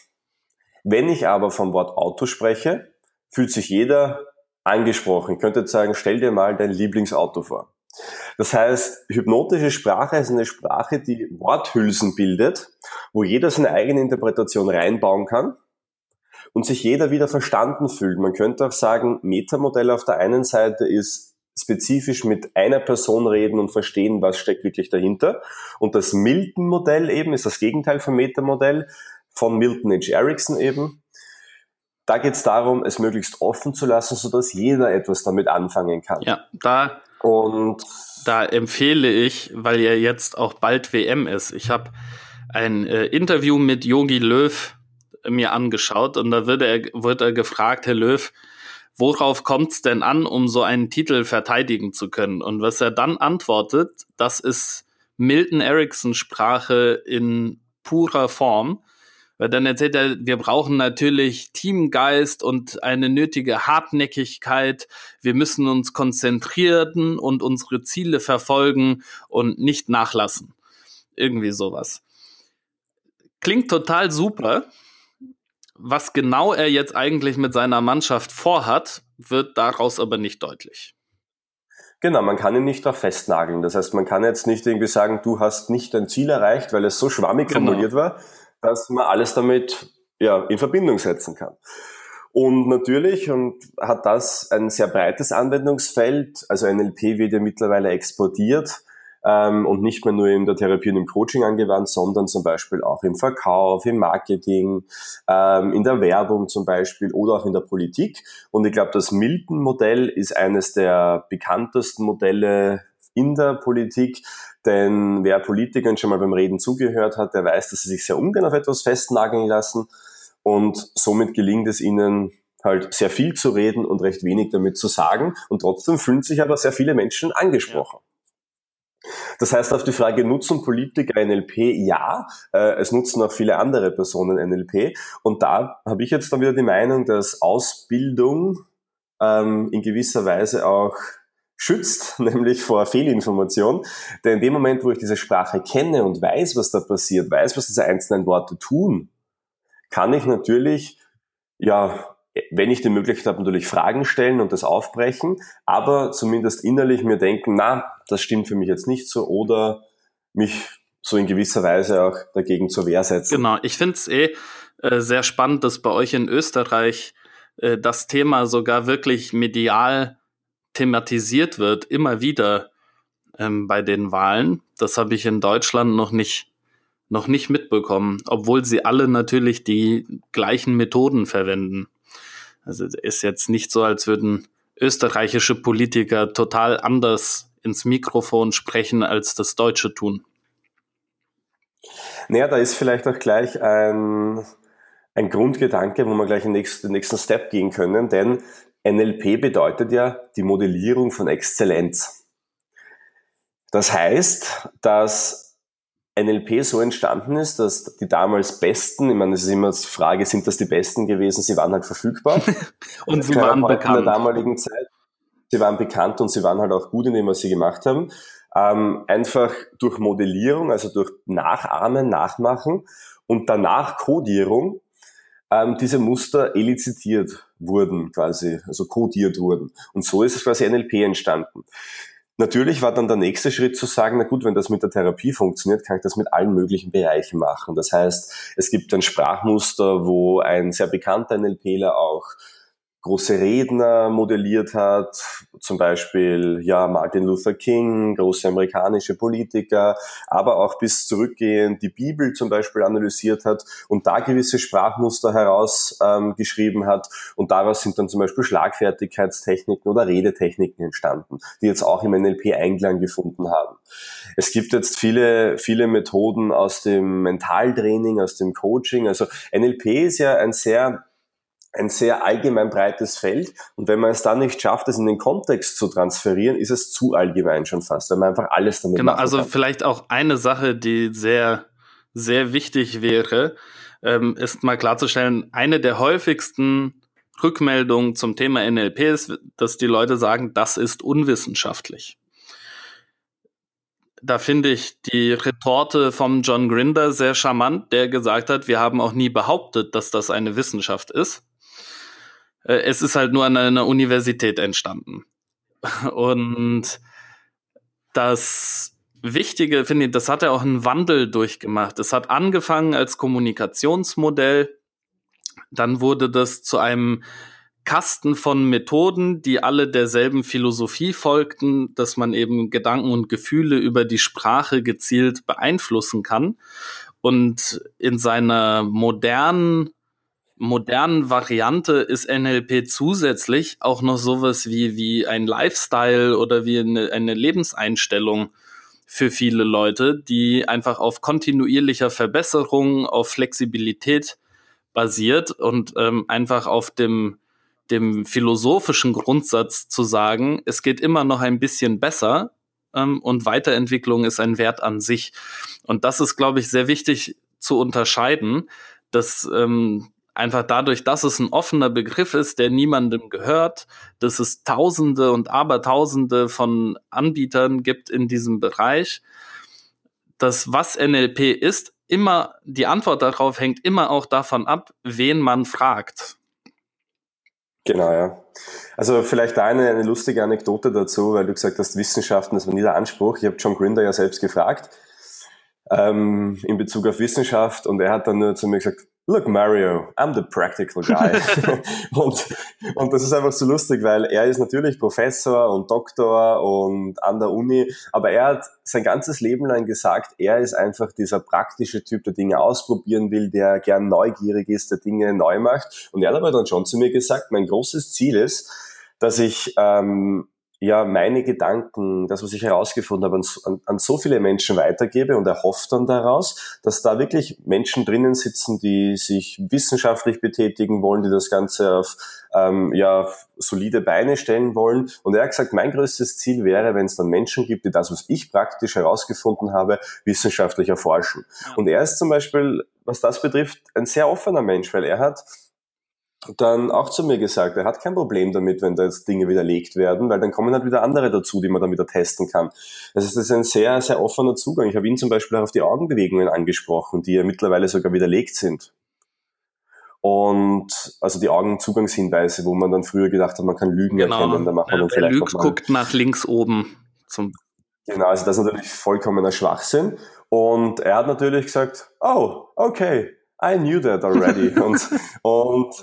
Wenn ich aber vom Wort Auto spreche, fühlt sich jeder angesprochen. Ich könnte jetzt sagen, stell dir mal dein Lieblingsauto vor. Das heißt, hypnotische Sprache ist eine Sprache, die Worthülsen bildet, wo jeder seine eigene Interpretation reinbauen kann und sich jeder wieder verstanden fühlt. Man könnte auch sagen, Metamodell auf der einen Seite ist spezifisch mit einer Person reden und verstehen, was steckt wirklich dahinter. Und das Milton-Modell eben ist das Gegenteil vom Metamodell von Milton H. Erickson eben. Da geht es darum, es möglichst offen zu lassen, sodass jeder etwas damit anfangen kann. Ja, da und da empfehle ich, weil ja jetzt auch bald WM ist. Ich habe ein äh, Interview mit Yogi Löw mir angeschaut und da wird er, wird er gefragt, Herr Löw, worauf kommt es denn an, um so einen Titel verteidigen zu können? Und was er dann antwortet, das ist Milton Erickson Sprache in purer Form. Weil dann erzählt er, wir brauchen natürlich Teamgeist und eine nötige Hartnäckigkeit. Wir müssen uns konzentrieren und unsere Ziele verfolgen und nicht nachlassen. Irgendwie sowas. Klingt total super. Was genau er jetzt eigentlich mit seiner Mannschaft vorhat, wird daraus aber nicht deutlich. Genau, man kann ihn nicht darauf festnageln. Das heißt, man kann jetzt nicht irgendwie sagen, du hast nicht dein Ziel erreicht, weil es so schwammig genau. formuliert war, dass man alles damit ja, in Verbindung setzen kann. Und natürlich und hat das ein sehr breites Anwendungsfeld. Also NLP wird ja mittlerweile exportiert ähm, und nicht mehr nur in der Therapie und im Coaching angewandt, sondern zum Beispiel auch im Verkauf, im Marketing, ähm, in der Werbung zum Beispiel oder auch in der Politik. Und ich glaube, das Milton-Modell ist eines der bekanntesten Modelle in der Politik, denn wer Politikern schon mal beim Reden zugehört hat, der weiß, dass sie sich sehr ungern auf etwas festnageln lassen und somit gelingt es ihnen halt sehr viel zu reden und recht wenig damit zu sagen und trotzdem fühlen sich aber sehr viele Menschen angesprochen. Das heißt, auf die Frage, nutzen Politiker NLP? Ja, äh, es nutzen auch viele andere Personen NLP. Und da habe ich jetzt dann wieder die Meinung, dass Ausbildung ähm, in gewisser Weise auch schützt, nämlich vor Fehlinformation. Denn in dem Moment, wo ich diese Sprache kenne und weiß, was da passiert, weiß, was diese einzelnen Worte tun, kann ich natürlich, ja, wenn ich die Möglichkeit habe, natürlich Fragen stellen und das aufbrechen, aber zumindest innerlich mir denken, na, das stimmt für mich jetzt nicht so oder mich so in gewisser Weise auch dagegen zur Wehr setzen. Genau, ich finde es eh äh, sehr spannend, dass bei euch in Österreich äh, das Thema sogar wirklich medial thematisiert wird, immer wieder ähm, bei den Wahlen. Das habe ich in Deutschland noch nicht, noch nicht mitbekommen, obwohl sie alle natürlich die gleichen Methoden verwenden. Also ist jetzt nicht so, als würden österreichische Politiker total anders ins Mikrofon sprechen, als das Deutsche tun. Naja, da ist vielleicht auch gleich ein, ein Grundgedanke, wo wir gleich den nächsten, nächsten Step gehen können, denn NLP bedeutet ja die Modellierung von Exzellenz. Das heißt, dass NLP so entstanden ist, dass die damals Besten, ich meine, es ist immer die Frage, sind das die Besten gewesen? Sie waren halt verfügbar. und sie waren bekannt. In der damaligen Zeit. Sie waren bekannt und sie waren halt auch gut in dem, was sie gemacht haben. Ähm, einfach durch Modellierung, also durch Nachahmen, Nachmachen und danach Codierung ähm, diese Muster elizitiert wurden, quasi, also codiert wurden. Und so ist es quasi NLP entstanden. Natürlich war dann der nächste Schritt zu sagen, na gut, wenn das mit der Therapie funktioniert, kann ich das mit allen möglichen Bereichen machen. Das heißt, es gibt ein Sprachmuster, wo ein sehr bekannter NLPler auch große Redner modelliert hat, zum Beispiel ja Martin Luther King, große amerikanische Politiker, aber auch bis zurückgehend die Bibel zum Beispiel analysiert hat und da gewisse Sprachmuster herausgeschrieben ähm, hat und daraus sind dann zum Beispiel Schlagfertigkeitstechniken oder Redetechniken entstanden, die jetzt auch im NLP Einklang gefunden haben. Es gibt jetzt viele, viele Methoden aus dem Mentaltraining, aus dem Coaching. Also NLP ist ja ein sehr ein sehr allgemein breites Feld. Und wenn man es dann nicht schafft, es in den Kontext zu transferieren, ist es zu allgemein schon fast, weil man einfach alles damit Genau, also kann. vielleicht auch eine Sache, die sehr, sehr wichtig wäre, ähm, ist mal klarzustellen, eine der häufigsten Rückmeldungen zum Thema NLP ist, dass die Leute sagen, das ist unwissenschaftlich. Da finde ich die Retorte vom John Grinder sehr charmant, der gesagt hat, wir haben auch nie behauptet, dass das eine Wissenschaft ist. Äh, es ist halt nur an einer Universität entstanden. Und das Wichtige, finde ich, das hat ja auch einen Wandel durchgemacht. Es hat angefangen als Kommunikationsmodell, dann wurde das zu einem Kasten von Methoden, die alle derselben Philosophie folgten, dass man eben Gedanken und Gefühle über die Sprache gezielt beeinflussen kann. Und in seiner modernen modernen Variante ist NLP zusätzlich auch noch sowas wie, wie ein Lifestyle oder wie eine, eine Lebenseinstellung für viele Leute, die einfach auf kontinuierlicher Verbesserung, auf Flexibilität basiert und ähm, einfach auf dem, dem philosophischen Grundsatz zu sagen, es geht immer noch ein bisschen besser ähm, und Weiterentwicklung ist ein Wert an sich. Und das ist, glaube ich, sehr wichtig zu unterscheiden, dass ähm, einfach dadurch, dass es ein offener Begriff ist, der niemandem gehört, dass es Tausende und Abertausende von Anbietern gibt in diesem Bereich, dass was NLP ist, immer die Antwort darauf hängt immer auch davon ab, wen man fragt. Genau, ja. Also vielleicht eine, eine lustige Anekdote dazu, weil du gesagt hast, Wissenschaften, das war nie der Anspruch. Ich habe John Grinder ja selbst gefragt ähm, in Bezug auf Wissenschaft und er hat dann nur zu mir gesagt, Look, Mario, I'm the practical guy. und, und das ist einfach so lustig, weil er ist natürlich Professor und Doktor und an der Uni, aber er hat sein ganzes Leben lang gesagt, er ist einfach dieser praktische Typ, der Dinge ausprobieren will, der gern neugierig ist, der Dinge neu macht. Und er hat aber dann schon zu mir gesagt, mein großes Ziel ist, dass ich ähm, ja meine Gedanken, das, was ich herausgefunden habe, an, an, so viele Menschen weitergebe und erhoffe dann daraus, dass da wirklich Menschen drinnen sitzen, die sich wissenschaftlich betätigen wollen, die das Ganze auf ähm, ja, solide Beine stellen wollen. Und er hat gesagt, mein größtes Ziel wäre, wenn es dann Menschen gibt, die das, was ich praktisch herausgefunden habe, wissenschaftlich erforschen. Ja. Und er ist zum Beispiel, was das betrifft, ein sehr offener Mensch, weil er hat dann auch zu mir gesagt, er hat kein Problem damit, wenn da jetzt Dinge widerlegt werden, weil dann kommen halt wieder andere dazu, die man dann wieder testen kann. Das ist, das ist ein sehr, sehr offener Zugang. Ich habe ihn zum Beispiel auch auf die Augenbewegungen angesprochen, die ja mittlerweile sogar widerlegt sind. Und also die Augenzugangshinweise, wo man dann früher gedacht hat, man kann Lügen genau. erkennen, da macht man dann vielleicht Lügt, guckt nach links oben. Genau, also das ist natürlich vollkommener Schwachsinn. Und er hat natürlich gesagt, oh, okay, I knew that already. und, und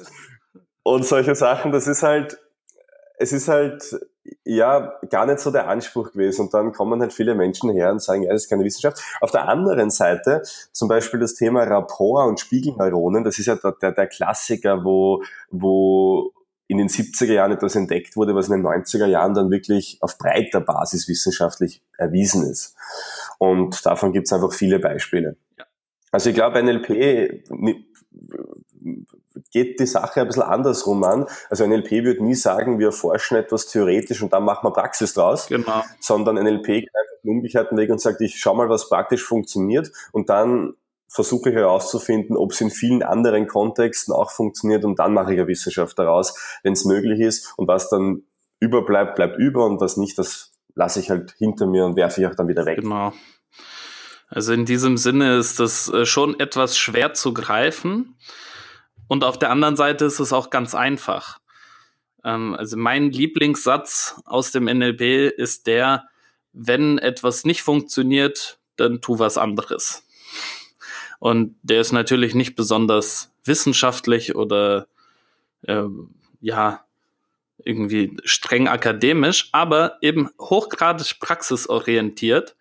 und solche Sachen, das ist halt, es ist halt, ja, gar nicht so der Anspruch gewesen. Und dann kommen halt viele Menschen her und sagen, ja, das ist keine Wissenschaft. Auf der anderen Seite, zum Beispiel das Thema Rapport und Spiegelneuronen, das ist ja der, der Klassiker, wo, wo in den 70er Jahren etwas entdeckt wurde, was in den 90er Jahren dann wirklich auf breiter Basis wissenschaftlich erwiesen ist. Und davon gibt es einfach viele Beispiele. Also ich glaube, NLP geht die Sache ein bisschen andersrum an. Also NLP würde nie sagen, wir forschen etwas theoretisch und dann machen wir Praxis draus. Genau. Sondern NLP geht einfach den umgekehrten Weg und sagt, ich schau mal, was praktisch funktioniert und dann versuche ich herauszufinden, ob es in vielen anderen Kontexten auch funktioniert und dann mache ich eine Wissenschaft daraus, wenn es möglich ist und was dann überbleibt, bleibt über und was nicht, das lasse ich halt hinter mir und werfe ich auch dann wieder weg. Genau. Also in diesem Sinne ist das äh, schon etwas schwer zu greifen. Und auf der anderen Seite ist es auch ganz einfach. Ähm, also mein Lieblingssatz aus dem NLP ist der, wenn etwas nicht funktioniert, dann tu was anderes. Und der ist natürlich nicht besonders wissenschaftlich oder äh, ja, irgendwie streng akademisch, aber eben hochgradig praxisorientiert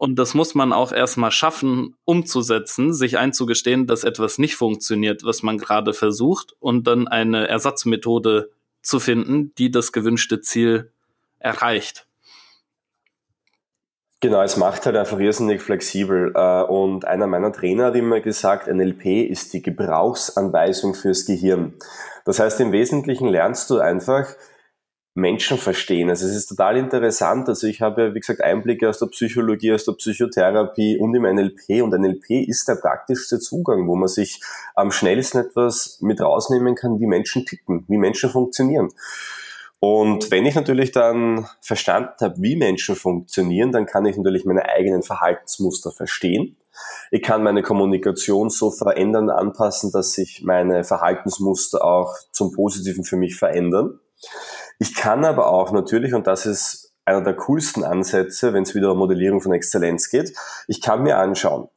und das muss man auch erstmal schaffen, umzusetzen, sich einzugestehen, dass etwas nicht funktioniert, was man gerade versucht, und dann eine Ersatzmethode zu finden, die das gewünschte Ziel erreicht. Genau, es macht halt einfach irrsinnig flexibel. Äh, und einer meiner Trainer hat immer gesagt, NLP ist die Gebrauchsanweisung fürs Gehirn. Das heißt, im Wesentlichen lernst du einfach, Menschen verstehen. Also es ist total interessant. Also ich habe, wie gesagt, Einblicke aus der Psychologie, aus der Psychotherapie und im NLP. Und NLP ist der praktischste Zugang, wo man sich am schnellsten etwas mit rausnehmen kann, wie Menschen ticken, wie Menschen funktionieren. Und wenn ich natürlich dann verstanden habe, wie Menschen funktionieren, dann kann ich natürlich meine eigenen Verhaltensmuster verstehen. Ich kann meine Kommunikation so verändern, anpassen, dass sich meine Verhaltensmuster auch zum Positiven für mich verändern. Ich kann aber auch natürlich, und das ist einer der coolsten Ansätze, wenn es wieder um Modellierung von Exzellenz geht, ich kann mir anschauen,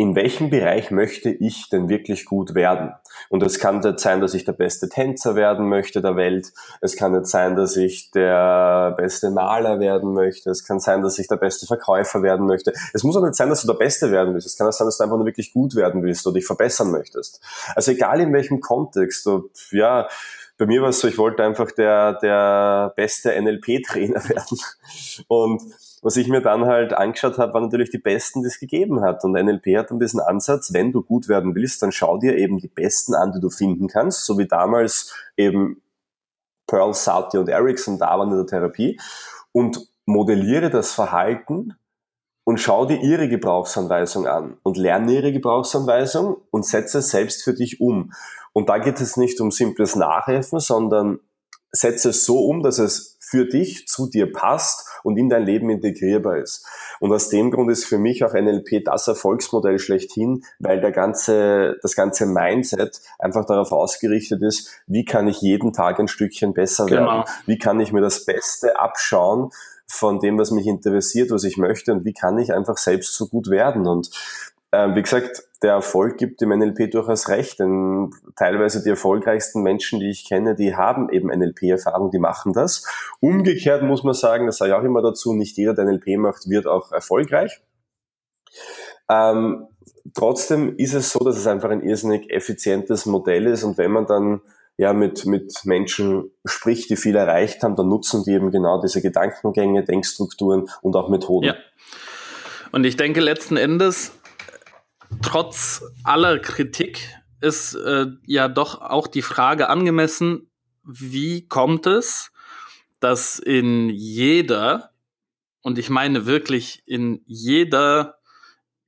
in welchem Bereich möchte ich denn wirklich gut werden? Und es kann jetzt sein, dass ich der beste Tänzer werden möchte der Welt. Es kann jetzt sein, dass ich der beste Maler werden möchte. Es kann sein, dass ich der beste Verkäufer werden möchte. Es muss auch nicht sein, dass du der Beste werden willst. Es kann auch sein, dass du einfach nur wirklich gut werden willst oder dich verbessern möchtest. Also egal in welchem Kontext, ob, ja, bei mir war es so, ich wollte einfach der, der beste NLP-Trainer werden. Und was ich mir dann halt angeschaut habe, waren natürlich die Besten, die es gegeben hat. Und NLP hat dann diesen Ansatz, wenn du gut werden willst, dann schau dir eben die Besten an, die du finden kannst, so wie damals eben Pearl, Sauti und Ericsson da waren in der Therapie und modelliere das Verhalten und schau dir ihre Gebrauchsanweisung an und lerne ihre Gebrauchsanweisung und setze es selbst für dich um. Und da geht es nicht um simples Nachhelfen, sondern setze es so um, dass es für dich, zu dir passt und in dein Leben integrierbar ist. Und aus dem Grund ist für mich auch NLP das Erfolgsmodell schlechthin, weil der ganze, das ganze Mindset einfach darauf ausgerichtet ist, wie kann ich jeden Tag ein Stückchen besser genau. werden? Wie kann ich mir das Beste abschauen von dem, was mich interessiert, was ich möchte und wie kann ich einfach selbst so gut werden? Und ähm, wie gesagt, der Erfolg gibt dem NLP durchaus recht, denn teilweise die erfolgreichsten Menschen, die ich kenne, die haben eben NLP-Erfahrung, die machen das. Umgekehrt muss man sagen, das sage ich auch immer dazu, nicht jeder, der NLP macht, wird auch erfolgreich. Ähm, trotzdem ist es so, dass es einfach ein irrsinnig effizientes Modell ist und wenn man dann ja, mit, mit Menschen spricht, die viel erreicht haben, dann nutzen die eben genau diese Gedankengänge, Denkstrukturen und auch Methoden. Ja. Und ich denke letzten Endes, trotz aller Kritik ist äh, ja doch auch die Frage angemessen, wie kommt es, dass in jeder, und ich meine wirklich in jeder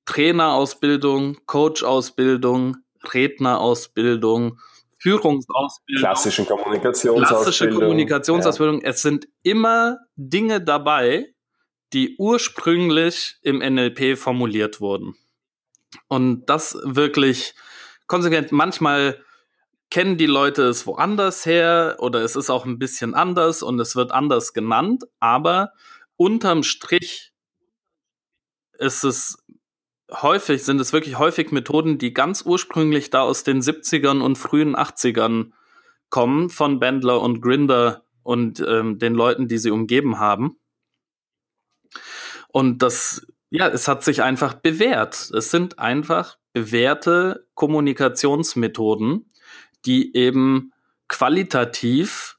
Trainerausbildung, Coachausbildung, Rednerausbildung, Führungsausbildung, klassischen Kommunikationsausbildung, klassische Kommunikationsausbildung, ja. es sind immer Dinge dabei, die ursprünglich im NLP formuliert wurden. Und das wirklich konsequent. Manchmal kennen die Leute es woanders her oder es ist auch ein bisschen anders und es wird anders genannt, aber unterm Strich ist es häufig, sind es wirklich häufig Methoden, die ganz ursprünglich da aus den 70ern und frühen 80ern kommen von Bandler und Grinder und ähm, den Leuten, die sie umgeben haben. Und das, ja, es hat sich einfach bewährt. Es sind einfach bewährte Kommunikationsmethoden, die eben qualitativ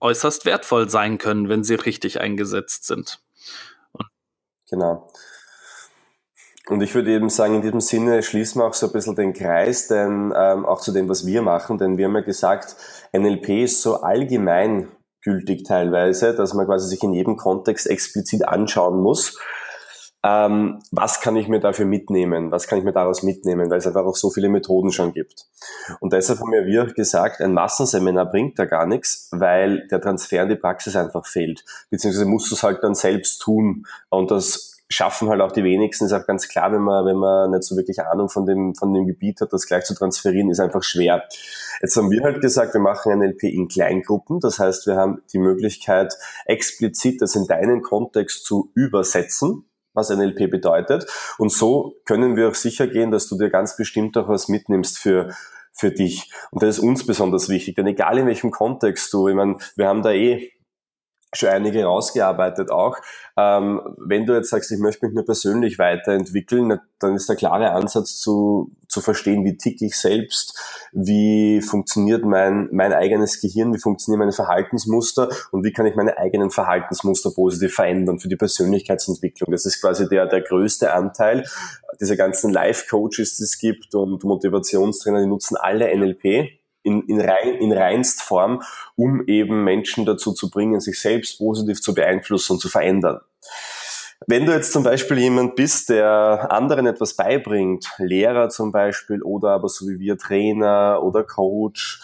äußerst wertvoll sein können, wenn sie richtig eingesetzt sind. Genau. Und ich würde eben sagen, in diesem Sinne schließen wir auch so ein bisschen den Kreis, denn ähm, auch zu dem, was wir machen, denn wir haben ja gesagt, NLP ist so allgemein gültig teilweise, dass man quasi sich in jedem Kontext explizit anschauen muss. Ähm, was kann ich mir dafür mitnehmen? Was kann ich mir daraus mitnehmen? Weil es einfach auch so viele Methoden schon gibt. Und deshalb haben wir gesagt, ein Massenseminar bringt da gar nichts, weil der Transfer in die Praxis einfach fehlt. Beziehungsweise musst du es halt dann selbst tun. Und das schaffen halt auch die wenigsten. Ist auch ganz klar, wenn man, wenn man nicht so wirklich Ahnung von dem, von dem Gebiet hat, das gleich zu transferieren, ist einfach schwer. Jetzt haben wir halt gesagt, wir machen NLP in Kleingruppen. Das heißt, wir haben die Möglichkeit, explizit das in deinen Kontext zu übersetzen was NLP bedeutet. Und so können wir auch sicher gehen, dass du dir ganz bestimmt auch was mitnimmst für für dich. Und das ist uns besonders wichtig, denn egal in welchem Kontext du, ich meine, wir haben da eh schon einige rausgearbeitet auch. Ähm, wenn du jetzt sagst, ich möchte mich nur persönlich weiterentwickeln, dann ist der klare Ansatz zu, zu verstehen, wie tick ich selbst, wie funktioniert mein, mein eigenes Gehirn, wie funktionieren meine Verhaltensmuster und wie kann ich meine eigenen Verhaltensmuster positiv verändern für die Persönlichkeitsentwicklung. Das ist quasi der, der größte Anteil. Diese ganzen Life-Coaches, die es gibt und Motivationstrainer, die nutzen alle NLP in, in, rein, in reinst Form, um eben Menschen dazu zu bringen, sich selbst positiv zu beeinflussen und zu verändern. Wenn du jetzt zum Beispiel jemand bist, der anderen etwas beibringt, Lehrer zum Beispiel oder aber so wie wir Trainer oder Coach,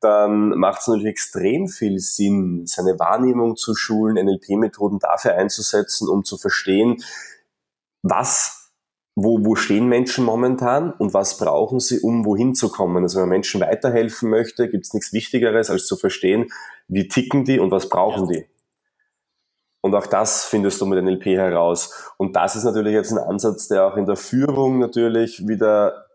dann macht es natürlich extrem viel Sinn, seine Wahrnehmung zu schulen, NLP-Methoden dafür einzusetzen, um zu verstehen, was wo, wo stehen Menschen momentan und was brauchen sie, um wohin zu kommen. Also wenn man Menschen weiterhelfen möchte, gibt es nichts Wichtigeres, als zu verstehen, wie ticken die und was brauchen die. Und auch das findest du mit NLP heraus. Und das ist natürlich jetzt ein Ansatz, der auch in der Führung natürlich wieder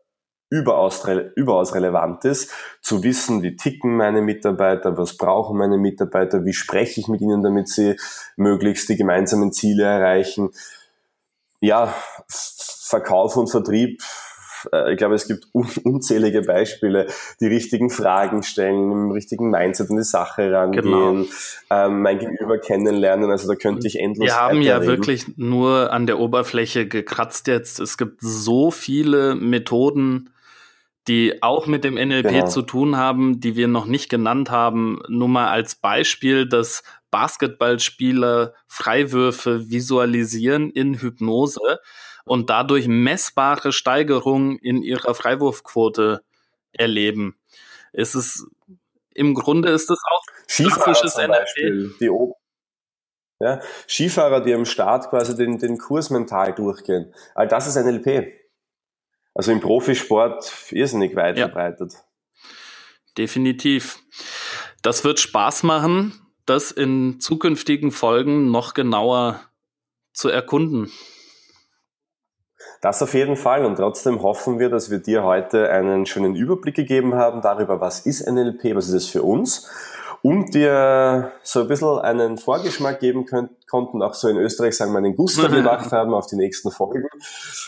überaus, überaus relevant ist, zu wissen, wie ticken meine Mitarbeiter, was brauchen meine Mitarbeiter, wie spreche ich mit ihnen, damit sie möglichst die gemeinsamen Ziele erreichen. Ja, Verkauf und Vertrieb, äh, ich glaube, es gibt unzählige Beispiele, die richtigen Fragen stellen, im richtigen Mindset an die Sache rangehen, genau. ähm, mein Gegenüber kennenlernen. Also da könnte ich endlos. Wir haben ja wirklich nur an der Oberfläche gekratzt jetzt. Es gibt so viele Methoden, die auch mit dem NLP genau. zu tun haben, die wir noch nicht genannt haben. Nur mal als Beispiel, dass Basketballspieler Freiwürfe visualisieren in Hypnose und dadurch messbare Steigerungen in ihrer Freiwurfquote erleben. Es ist im Grunde ist es auch klassisches NLP. Die ja, Skifahrer, die am Start quasi den, den Kurs mental durchgehen. All das ist NLP. Also im Profisport irrsinnig weit ja. verbreitet. Definitiv. Das wird Spaß machen, das in zukünftigen Folgen noch genauer zu erkunden. Das auf jeden Fall. Und trotzdem hoffen wir, dass wir dir heute einen schönen Überblick gegeben haben darüber, was ist NLP, was ist es für uns. Und dir so ein bisschen einen Vorgeschmack geben könnt, konnten, auch so in Österreich sagen wir einen Guster gemacht haben auf die nächsten Folgen.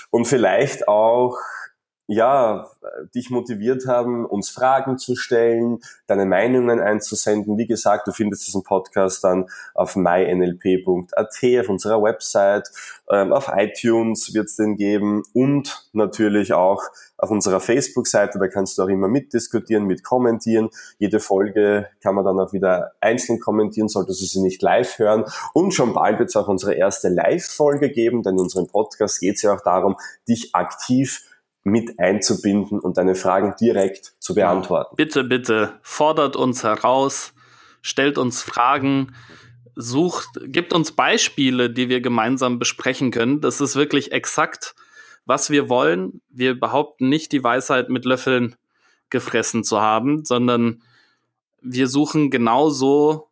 Und vielleicht auch ja, dich motiviert haben, uns Fragen zu stellen, deine Meinungen einzusenden. Wie gesagt, du findest diesen Podcast dann auf mynlp.at, auf unserer Website, ähm, auf iTunes wird es den geben und natürlich auch auf unserer Facebook-Seite, da kannst du auch immer mitdiskutieren, mitkommentieren. Jede Folge kann man dann auch wieder einzeln kommentieren, solltest du sie nicht live hören. Und schon bald wird es auch unsere erste Live-Folge geben, denn in unserem Podcast geht es ja auch darum, dich aktiv mit einzubinden und deine Fragen direkt zu beantworten. Bitte, bitte, fordert uns heraus, stellt uns Fragen, sucht, gibt uns Beispiele, die wir gemeinsam besprechen können. Das ist wirklich exakt, was wir wollen. Wir behaupten nicht, die Weisheit mit Löffeln gefressen zu haben, sondern wir suchen genauso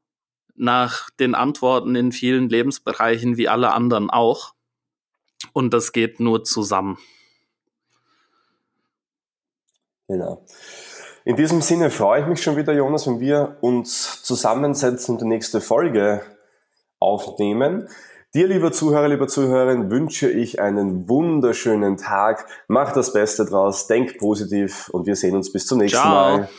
nach den Antworten in vielen Lebensbereichen wie alle anderen auch. Und das geht nur zusammen. Genau. In diesem Sinne freue ich mich schon wieder, Jonas, wenn wir uns zusammensetzen und die nächste Folge aufnehmen. Dir, lieber Zuhörer, lieber Zuhörerin, wünsche ich einen wunderschönen Tag. Mach das Beste draus, denk positiv und wir sehen uns bis zum nächsten Ciao. Mal.